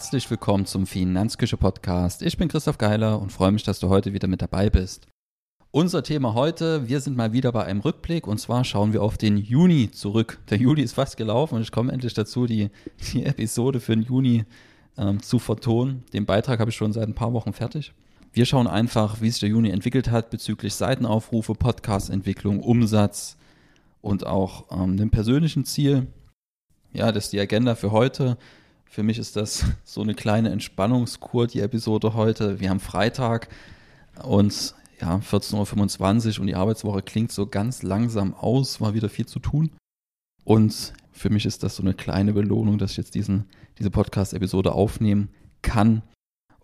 Herzlich willkommen zum Finanzküche Podcast. Ich bin Christoph Geiler und freue mich, dass du heute wieder mit dabei bist. Unser Thema heute, wir sind mal wieder bei einem Rückblick und zwar schauen wir auf den Juni zurück. Der Juli ist fast gelaufen und ich komme endlich dazu, die, die Episode für den Juni ähm, zu vertonen. Den Beitrag habe ich schon seit ein paar Wochen fertig. Wir schauen einfach, wie sich der Juni entwickelt hat bezüglich Seitenaufrufe, Podcast-Entwicklung, Umsatz und auch ähm, dem persönlichen Ziel. Ja, das ist die Agenda für heute. Für mich ist das so eine kleine Entspannungskur, die Episode heute. Wir haben Freitag und ja, 14.25 Uhr und die Arbeitswoche klingt so ganz langsam aus, war wieder viel zu tun. Und für mich ist das so eine kleine Belohnung, dass ich jetzt diesen, diese Podcast-Episode aufnehmen kann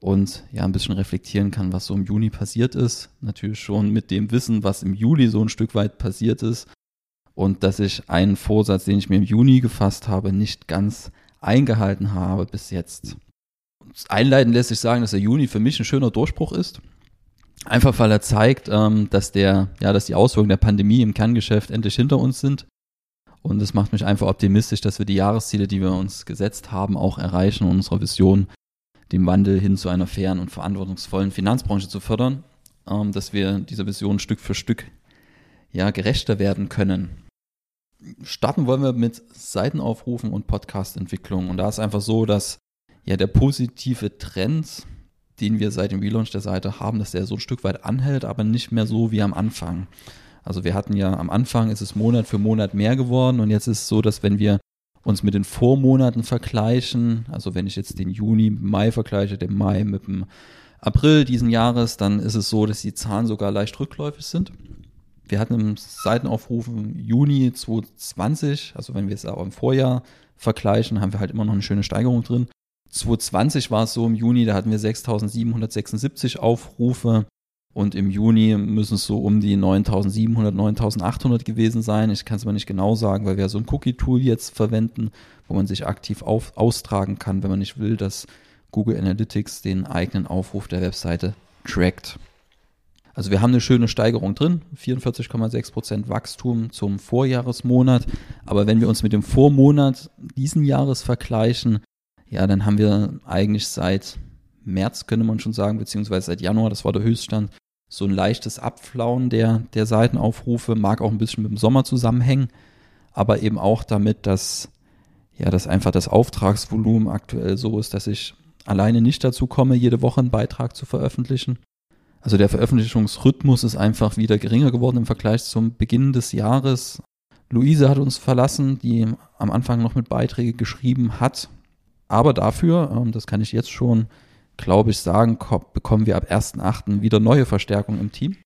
und ja, ein bisschen reflektieren kann, was so im Juni passiert ist. Natürlich schon mit dem Wissen, was im Juli so ein Stück weit passiert ist. Und dass ich einen Vorsatz, den ich mir im Juni gefasst habe, nicht ganz eingehalten habe bis jetzt. Einleiten lässt sich sagen, dass der Juni für mich ein schöner Durchbruch ist. Einfach weil er zeigt, ähm, dass der, ja, dass die Auswirkungen der Pandemie im Kerngeschäft endlich hinter uns sind. Und es macht mich einfach optimistisch, dass wir die Jahresziele, die wir uns gesetzt haben, auch erreichen und unsere Vision, den Wandel hin zu einer fairen und verantwortungsvollen Finanzbranche zu fördern, ähm, dass wir dieser Vision Stück für Stück ja, gerechter werden können. Starten wollen wir mit Seitenaufrufen und Podcast-Entwicklung. Und da ist einfach so, dass ja der positive Trend den wir seit dem Relaunch der Seite haben, dass der so ein Stück weit anhält, aber nicht mehr so wie am Anfang. Also wir hatten ja am Anfang ist es Monat für Monat mehr geworden und jetzt ist es so, dass wenn wir uns mit den Vormonaten vergleichen, also wenn ich jetzt den Juni mit Mai vergleiche, den Mai mit dem April diesen Jahres, dann ist es so, dass die Zahlen sogar leicht rückläufig sind. Wir hatten im Seitenaufrufen Juni 2020, also wenn wir es auch im Vorjahr vergleichen, haben wir halt immer noch eine schöne Steigerung drin. 2020 war es so im Juni, da hatten wir 6776 Aufrufe und im Juni müssen es so um die 9700, 9800 gewesen sein. Ich kann es mal nicht genau sagen, weil wir so ein Cookie-Tool jetzt verwenden, wo man sich aktiv auf, austragen kann, wenn man nicht will, dass Google Analytics den eigenen Aufruf der Webseite trackt. Also wir haben eine schöne Steigerung drin, 44,6% Wachstum zum Vorjahresmonat. Aber wenn wir uns mit dem Vormonat diesen Jahres vergleichen, ja, dann haben wir eigentlich seit März, könnte man schon sagen, beziehungsweise seit Januar, das war der Höchststand, so ein leichtes Abflauen der, der Seitenaufrufe, mag auch ein bisschen mit dem Sommer zusammenhängen, aber eben auch damit, dass, ja, dass einfach das Auftragsvolumen aktuell so ist, dass ich alleine nicht dazu komme, jede Woche einen Beitrag zu veröffentlichen. Also der Veröffentlichungsrhythmus ist einfach wieder geringer geworden im Vergleich zum Beginn des Jahres. Luise hat uns verlassen, die am Anfang noch mit Beiträgen geschrieben hat, aber dafür, ähm, das kann ich jetzt schon, glaube ich, sagen, bekommen wir ab 1.8. wieder neue Verstärkung im Team,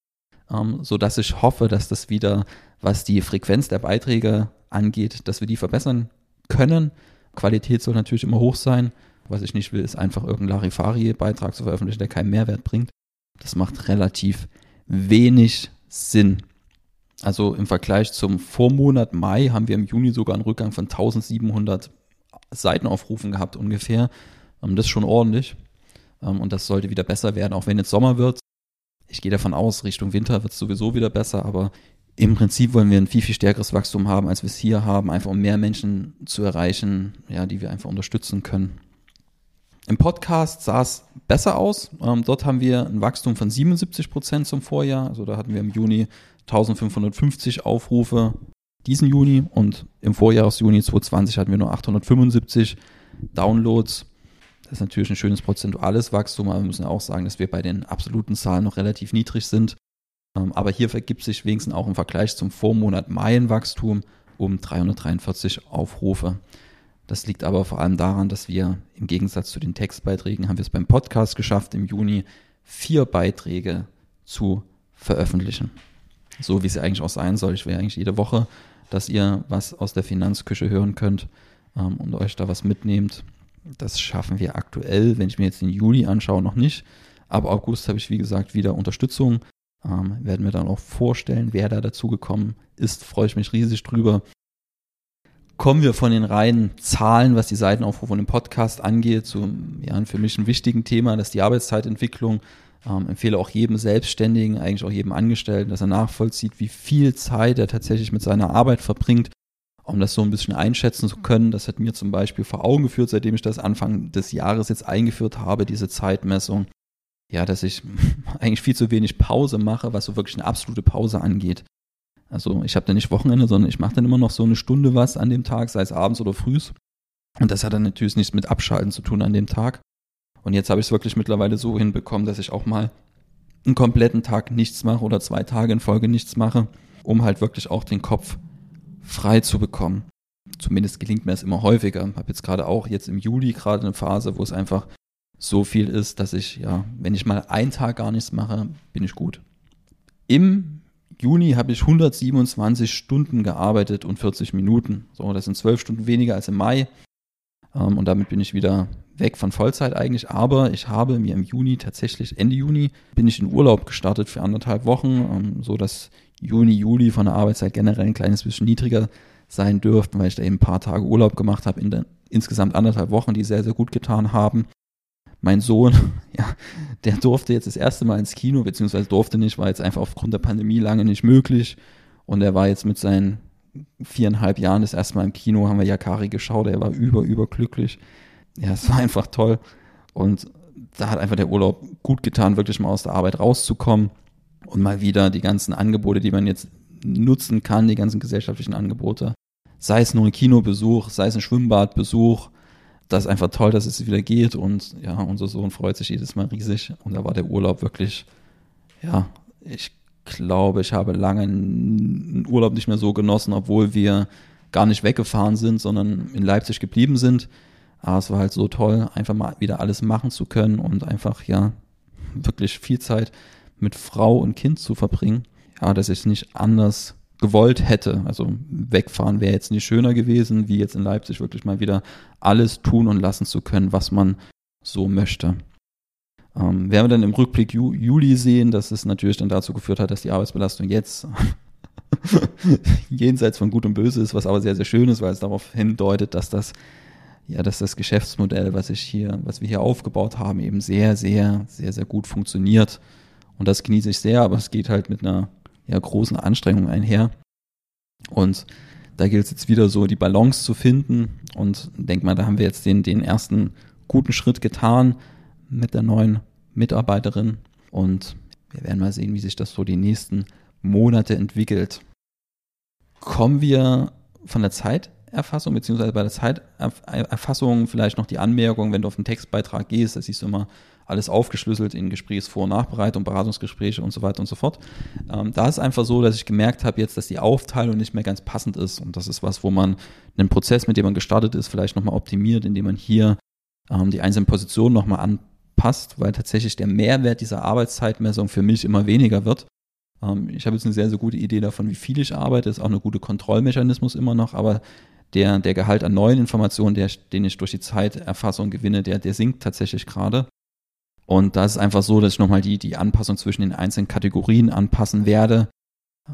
ähm, sodass ich hoffe, dass das wieder, was die Frequenz der Beiträge angeht, dass wir die verbessern können. Qualität soll natürlich immer hoch sein. Was ich nicht will, ist einfach irgendeinen Larifari-Beitrag zu veröffentlichen, der keinen Mehrwert bringt. Das macht relativ wenig Sinn. Also im Vergleich zum Vormonat Mai haben wir im Juni sogar einen Rückgang von 1700 Seitenaufrufen gehabt ungefähr. Ähm, das ist schon ordentlich. Ähm, und das sollte wieder besser werden, auch wenn jetzt Sommer wird. Ich gehe davon aus, Richtung Winter wird es sowieso wieder besser, aber im Prinzip wollen wir ein viel, viel stärkeres Wachstum haben, als wir es hier haben, einfach um mehr Menschen zu erreichen, ja, die wir einfach unterstützen können. Im Podcast sah es besser aus. Ähm, dort haben wir ein Wachstum von 77 Prozent zum Vorjahr. Also da hatten wir im Juni 1550 Aufrufe diesen Juni und im Vorjahresjuni 2020 hatten wir nur 875 Downloads. Das ist natürlich ein schönes prozentuales Wachstum, aber wir müssen auch sagen, dass wir bei den absoluten Zahlen noch relativ niedrig sind. Ähm, aber hier vergibt sich wenigstens auch im Vergleich zum Vormonat Mai ein Wachstum um 343 Aufrufe. Das liegt aber vor allem daran, dass wir im Gegensatz zu den Textbeiträgen haben wir es beim Podcast geschafft, im Juni vier Beiträge zu veröffentlichen. So wie es eigentlich auch sein soll. Ich will eigentlich jede Woche dass ihr was aus der Finanzküche hören könnt ähm, und euch da was mitnehmt. Das schaffen wir aktuell, wenn ich mir jetzt den Juli anschaue, noch nicht. Ab August habe ich, wie gesagt, wieder Unterstützung. Ähm, werden wir dann auch vorstellen, wer da dazu gekommen ist. Freue ich mich riesig drüber. Kommen wir von den reinen Zahlen, was die Seitenaufrufe und den Podcast angeht, zu ja, für mich ein wichtigen Thema, das ist die Arbeitszeitentwicklung. Ähm, empfehle auch jedem Selbstständigen, eigentlich auch jedem Angestellten, dass er nachvollzieht, wie viel Zeit er tatsächlich mit seiner Arbeit verbringt. um das so ein bisschen einschätzen zu können. Das hat mir zum Beispiel vor Augen geführt, seitdem ich das Anfang des Jahres jetzt eingeführt habe, diese Zeitmessung. Ja, dass ich eigentlich viel zu wenig Pause mache, was so wirklich eine absolute Pause angeht. Also ich habe dann nicht Wochenende, sondern ich mache dann immer noch so eine Stunde was an dem Tag, sei es abends oder frühs. Und das hat dann natürlich nichts mit Abschalten zu tun an dem Tag. Und jetzt habe ich es wirklich mittlerweile so hinbekommen, dass ich auch mal einen kompletten Tag nichts mache oder zwei Tage in Folge nichts mache, um halt wirklich auch den Kopf frei zu bekommen. Zumindest gelingt mir es immer häufiger. Habe jetzt gerade auch jetzt im Juli gerade eine Phase, wo es einfach so viel ist, dass ich, ja, wenn ich mal einen Tag gar nichts mache, bin ich gut. Im Juni habe ich 127 Stunden gearbeitet und 40 Minuten. So, das sind zwölf Stunden weniger als im Mai. Ähm, und damit bin ich wieder weg von Vollzeit eigentlich. Aber ich habe mir im Juni tatsächlich, Ende Juni, bin ich in Urlaub gestartet für anderthalb Wochen, ähm, so dass Juni, Juli von der Arbeitszeit generell ein kleines bisschen niedriger sein dürften, weil ich da eben ein paar Tage Urlaub gemacht habe in den insgesamt anderthalb Wochen, die sehr, sehr gut getan haben. Mein Sohn, ja, der durfte jetzt das erste Mal ins Kino, beziehungsweise durfte nicht, war jetzt einfach aufgrund der Pandemie lange nicht möglich. Und er war jetzt mit seinen viereinhalb Jahren das erste Mal im Kino, haben wir Yakari geschaut, er war über, überglücklich. Ja, es war einfach toll. Und da hat einfach der Urlaub gut getan, wirklich mal aus der Arbeit rauszukommen und mal wieder die ganzen Angebote, die man jetzt nutzen kann, die ganzen gesellschaftlichen Angebote, sei es nur ein Kinobesuch, sei es ein Schwimmbadbesuch, das ist einfach toll, dass es wieder geht und ja, unser Sohn freut sich jedes Mal riesig und da war der Urlaub wirklich, ja, ich glaube, ich habe lange einen Urlaub nicht mehr so genossen, obwohl wir gar nicht weggefahren sind, sondern in Leipzig geblieben sind. Aber es war halt so toll, einfach mal wieder alles machen zu können und einfach, ja, wirklich viel Zeit mit Frau und Kind zu verbringen. Ja, dass ich nicht anders gewollt hätte. Also wegfahren wäre jetzt nicht schöner gewesen, wie jetzt in Leipzig wirklich mal wieder alles tun und lassen zu können, was man so möchte. Ähm, werden wir dann im Rückblick Ju Juli sehen, dass es natürlich dann dazu geführt hat, dass die Arbeitsbelastung jetzt jenseits von Gut und Böse ist, was aber sehr, sehr schön ist, weil es darauf hindeutet, dass das ja, dass das Geschäftsmodell, was ich hier, was wir hier aufgebaut haben, eben sehr, sehr, sehr, sehr gut funktioniert. Und das genieße ich sehr, aber es geht halt mit einer ja, großen Anstrengung einher. Und da gilt es jetzt wieder so, die Balance zu finden. Und denk mal, da haben wir jetzt den, den ersten guten Schritt getan mit der neuen Mitarbeiterin. Und wir werden mal sehen, wie sich das so die nächsten Monate entwickelt. Kommen wir von der Zeiterfassung, beziehungsweise bei der Zeiterfassung vielleicht noch die Anmerkung, wenn du auf den Textbeitrag gehst, da siehst du immer alles aufgeschlüsselt in Gesprächsvor- und Nachbereitung, Beratungsgespräche und so weiter und so fort. Ähm, da ist einfach so, dass ich gemerkt habe jetzt, dass die Aufteilung nicht mehr ganz passend ist. Und das ist was, wo man einen Prozess, mit dem man gestartet ist, vielleicht nochmal optimiert, indem man hier ähm, die einzelnen Positionen nochmal anpasst, weil tatsächlich der Mehrwert dieser Arbeitszeitmessung für mich immer weniger wird. Ähm, ich habe jetzt eine sehr, sehr gute Idee davon, wie viel ich arbeite, ist auch eine gute Kontrollmechanismus immer noch, aber der, der Gehalt an neuen Informationen, der, den ich durch die Zeiterfassung gewinne, der, der sinkt tatsächlich gerade. Und da ist es einfach so, dass ich nochmal die, die Anpassung zwischen den einzelnen Kategorien anpassen werde.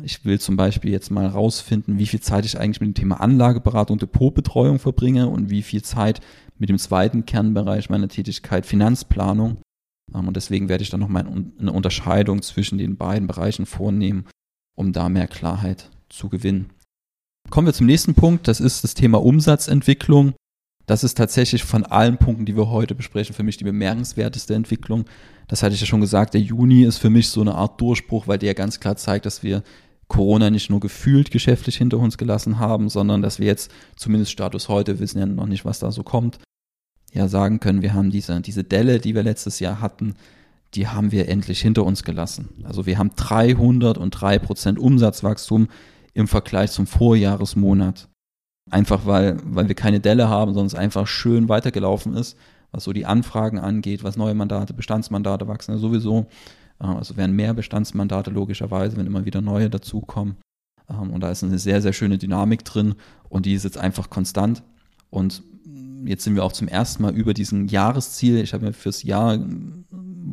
Ich will zum Beispiel jetzt mal rausfinden, wie viel Zeit ich eigentlich mit dem Thema Anlageberatung, Depotbetreuung verbringe und wie viel Zeit mit dem zweiten Kernbereich meiner Tätigkeit Finanzplanung. Ähm, und deswegen werde ich dann nochmal eine Unterscheidung zwischen den beiden Bereichen vornehmen, um da mehr Klarheit zu gewinnen. Kommen wir zum nächsten Punkt, das ist das Thema Umsatzentwicklung. Das ist tatsächlich von allen Punkten, die wir heute besprechen, für mich die bemerkenswerteste Entwicklung. Das hatte ich ja schon gesagt, der Juni ist für mich so eine Art Durchbruch, weil der ganz klar zeigt, dass wir Corona nicht nur gefühlt geschäftlich hinter uns gelassen haben, sondern dass wir jetzt zumindest Status heute wissen ja noch nicht, was da so kommt, ja sagen können, wir haben diese, diese Delle, die wir letztes Jahr hatten, die haben wir endlich hinter uns gelassen. Also wir haben 303 Prozent Umsatzwachstum im Vergleich zum Vorjahresmonat. Einfach weil, weil wir keine Delle haben, sondern es einfach schön weitergelaufen ist, was so die Anfragen angeht, was neue Mandate, Bestandsmandate wachsen ja sowieso. Äh, also werden mehr Bestandsmandate logischerweise, wenn immer wieder neue dazukommen. Ähm, und da ist eine sehr, sehr schöne Dynamik drin und die ist jetzt einfach konstant. Und jetzt sind wir auch zum ersten Mal über diesen Jahresziel. Ich habe mir fürs Jahr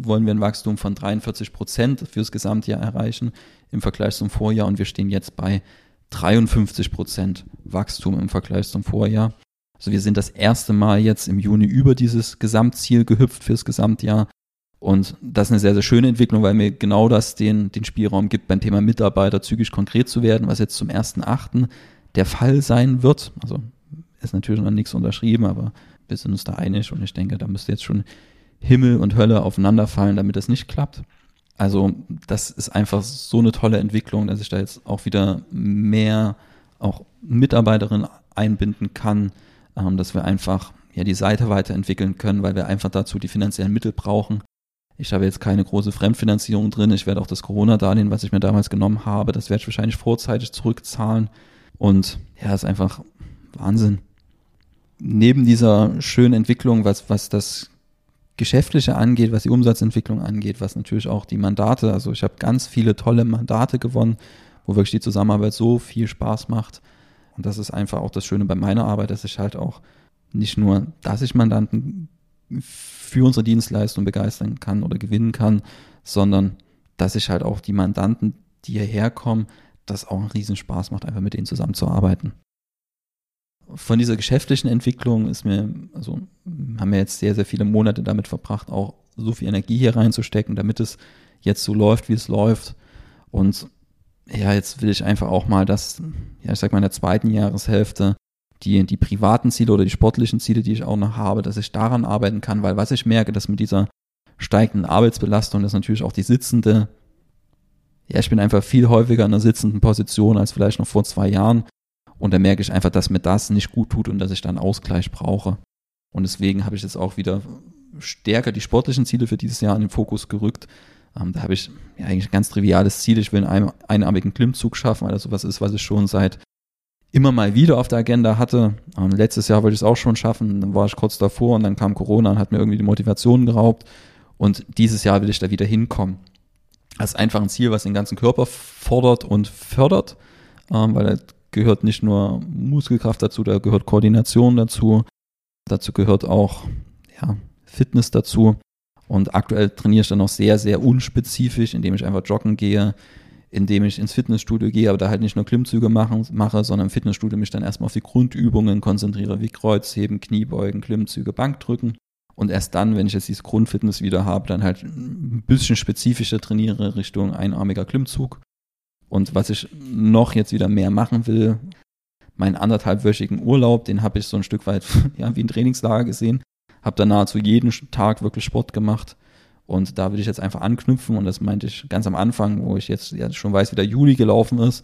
wollen wir ein Wachstum von 43 Prozent fürs Gesamtjahr erreichen im Vergleich zum Vorjahr und wir stehen jetzt bei 53 Prozent Wachstum im Vergleich zum Vorjahr. Also wir sind das erste Mal jetzt im Juni über dieses Gesamtziel gehüpft fürs Gesamtjahr. Und das ist eine sehr, sehr schöne Entwicklung, weil mir genau das den, den Spielraum gibt, beim Thema Mitarbeiter zügig konkret zu werden, was jetzt zum 1.8. der Fall sein wird. Also ist natürlich noch nichts unterschrieben, aber wir sind uns da einig und ich denke, da müsste jetzt schon Himmel und Hölle aufeinanderfallen, damit es nicht klappt. Also das ist einfach so eine tolle Entwicklung, dass ich da jetzt auch wieder mehr auch Mitarbeiterinnen einbinden kann, ähm, dass wir einfach ja die Seite weiterentwickeln können, weil wir einfach dazu die finanziellen Mittel brauchen. Ich habe jetzt keine große Fremdfinanzierung drin. Ich werde auch das Corona-Darlehen, was ich mir damals genommen habe, das werde ich wahrscheinlich vorzeitig zurückzahlen. Und ja, ist einfach Wahnsinn. Neben dieser schönen Entwicklung, was, was das Geschäftliche angeht, was die Umsatzentwicklung angeht, was natürlich auch die Mandate, also ich habe ganz viele tolle Mandate gewonnen, wo wirklich die Zusammenarbeit so viel Spaß macht. Und das ist einfach auch das Schöne bei meiner Arbeit, dass ich halt auch nicht nur, dass ich Mandanten für unsere Dienstleistung begeistern kann oder gewinnen kann, sondern dass ich halt auch die Mandanten, die hierher kommen, das auch einen Riesenspaß macht, einfach mit denen zusammenzuarbeiten. Von dieser geschäftlichen Entwicklung ist mir, also haben wir jetzt sehr, sehr viele Monate damit verbracht, auch so viel Energie hier reinzustecken, damit es jetzt so läuft, wie es läuft. Und ja, jetzt will ich einfach auch mal das, ja, ich sag mal in der zweiten Jahreshälfte, die, die privaten Ziele oder die sportlichen Ziele, die ich auch noch habe, dass ich daran arbeiten kann, weil was ich merke, dass mit dieser steigenden Arbeitsbelastung, dass natürlich auch die sitzende, ja, ich bin einfach viel häufiger in einer sitzenden Position als vielleicht noch vor zwei Jahren. Und da merke ich einfach, dass mir das nicht gut tut und dass ich dann Ausgleich brauche. Und deswegen habe ich jetzt auch wieder stärker die sportlichen Ziele für dieses Jahr in den Fokus gerückt. Ähm, da habe ich ja, eigentlich ein ganz triviales Ziel. Ich will einen einarmigen Klimmzug schaffen, weil das sowas ist, was ich schon seit immer mal wieder auf der Agenda hatte. Ähm, letztes Jahr wollte ich es auch schon schaffen, dann war ich kurz davor und dann kam Corona und hat mir irgendwie die Motivation geraubt. Und dieses Jahr will ich da wieder hinkommen. Das ist einfach ein Ziel, was den ganzen Körper fordert und fördert, ähm, weil gehört nicht nur Muskelkraft dazu, da gehört Koordination dazu, dazu gehört auch ja, Fitness dazu. Und aktuell trainiere ich dann noch sehr, sehr unspezifisch, indem ich einfach joggen gehe, indem ich ins Fitnessstudio gehe, aber da halt nicht nur Klimmzüge machen, mache, sondern im Fitnessstudio mich dann erstmal auf die Grundübungen konzentriere, wie Kreuzheben, Kniebeugen, Klimmzüge, Bankdrücken. Und erst dann, wenn ich jetzt dieses Grundfitness wieder habe, dann halt ein bisschen spezifischer trainiere Richtung einarmiger Klimmzug. Und was ich noch jetzt wieder mehr machen will, meinen anderthalbwöchigen Urlaub, den habe ich so ein Stück weit ja, wie ein Trainingslager gesehen. Habe da nahezu jeden Tag wirklich Sport gemacht und da will ich jetzt einfach anknüpfen und das meinte ich ganz am Anfang, wo ich jetzt ja schon weiß, wie der Juli gelaufen ist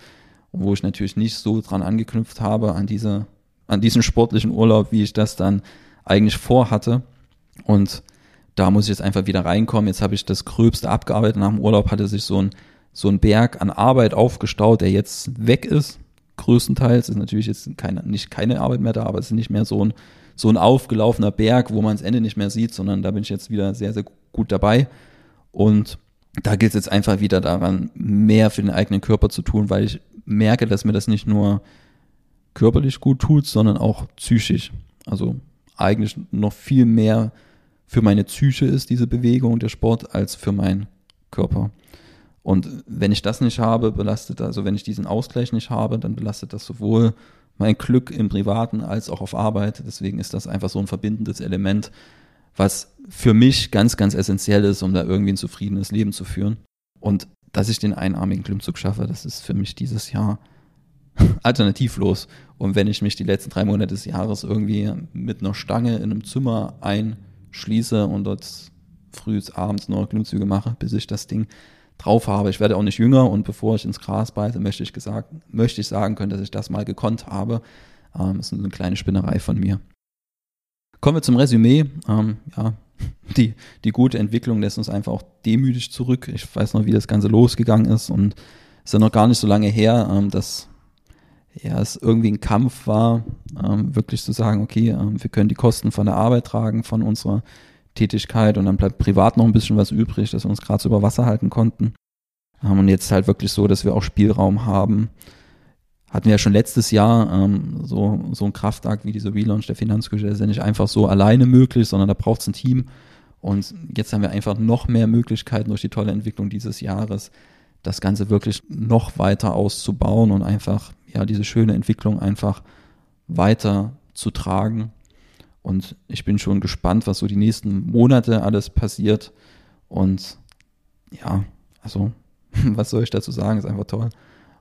wo ich natürlich nicht so dran angeknüpft habe an diese, an diesen sportlichen Urlaub, wie ich das dann eigentlich vorhatte. Und da muss ich jetzt einfach wieder reinkommen. Jetzt habe ich das Gröbste abgearbeitet. Nach dem Urlaub hatte sich so ein, so ein Berg an Arbeit aufgestaut, der jetzt weg ist. Größtenteils ist natürlich jetzt keine, nicht keine Arbeit mehr da, aber es ist nicht mehr so ein, so ein aufgelaufener Berg, wo man das Ende nicht mehr sieht, sondern da bin ich jetzt wieder sehr, sehr gut dabei. Und da gilt es jetzt einfach wieder daran, mehr für den eigenen Körper zu tun, weil ich merke, dass mir das nicht nur körperlich gut tut, sondern auch psychisch. Also eigentlich noch viel mehr für meine Psyche ist diese Bewegung, der Sport, als für meinen Körper. Und wenn ich das nicht habe, belastet, also wenn ich diesen Ausgleich nicht habe, dann belastet das sowohl mein Glück im Privaten als auch auf Arbeit. Deswegen ist das einfach so ein verbindendes Element, was für mich ganz, ganz essentiell ist, um da irgendwie ein zufriedenes Leben zu führen. Und dass ich den einarmigen Klimmzug schaffe, das ist für mich dieses Jahr alternativlos. Und wenn ich mich die letzten drei Monate des Jahres irgendwie mit einer Stange in einem Zimmer einschließe und dort früh abends nur Klimmzüge mache, bis ich das Ding drauf habe. Ich werde auch nicht jünger und bevor ich ins Gras beiße, möchte ich, gesagt, möchte ich sagen können, dass ich das mal gekonnt habe. Ähm, das ist eine kleine Spinnerei von mir. Kommen wir zum Resümee. Ähm, ja, die, die gute Entwicklung lässt uns einfach auch demütig zurück. Ich weiß noch, wie das Ganze losgegangen ist und es ist ja noch gar nicht so lange her, ähm, dass ja, es irgendwie ein Kampf war, ähm, wirklich zu sagen, okay, ähm, wir können die Kosten von der Arbeit tragen, von unserer Tätigkeit und dann bleibt privat noch ein bisschen was übrig, dass wir uns gerade so über Wasser halten konnten. Ähm, und jetzt halt wirklich so, dass wir auch Spielraum haben, hatten wir ja schon letztes Jahr ähm, so, so ein Kraftakt wie diese Relaunch der Finanzküche, das ist ja nicht einfach so alleine möglich, sondern da braucht es ein Team. Und jetzt haben wir einfach noch mehr Möglichkeiten durch die tolle Entwicklung dieses Jahres, das Ganze wirklich noch weiter auszubauen und einfach, ja, diese schöne Entwicklung einfach weiter zu tragen. Und ich bin schon gespannt, was so die nächsten Monate alles passiert. Und ja, also, was soll ich dazu sagen? Ist einfach toll.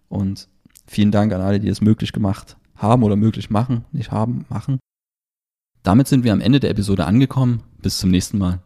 Und Vielen Dank an alle, die es möglich gemacht haben oder möglich machen, nicht haben, machen. Damit sind wir am Ende der Episode angekommen. Bis zum nächsten Mal.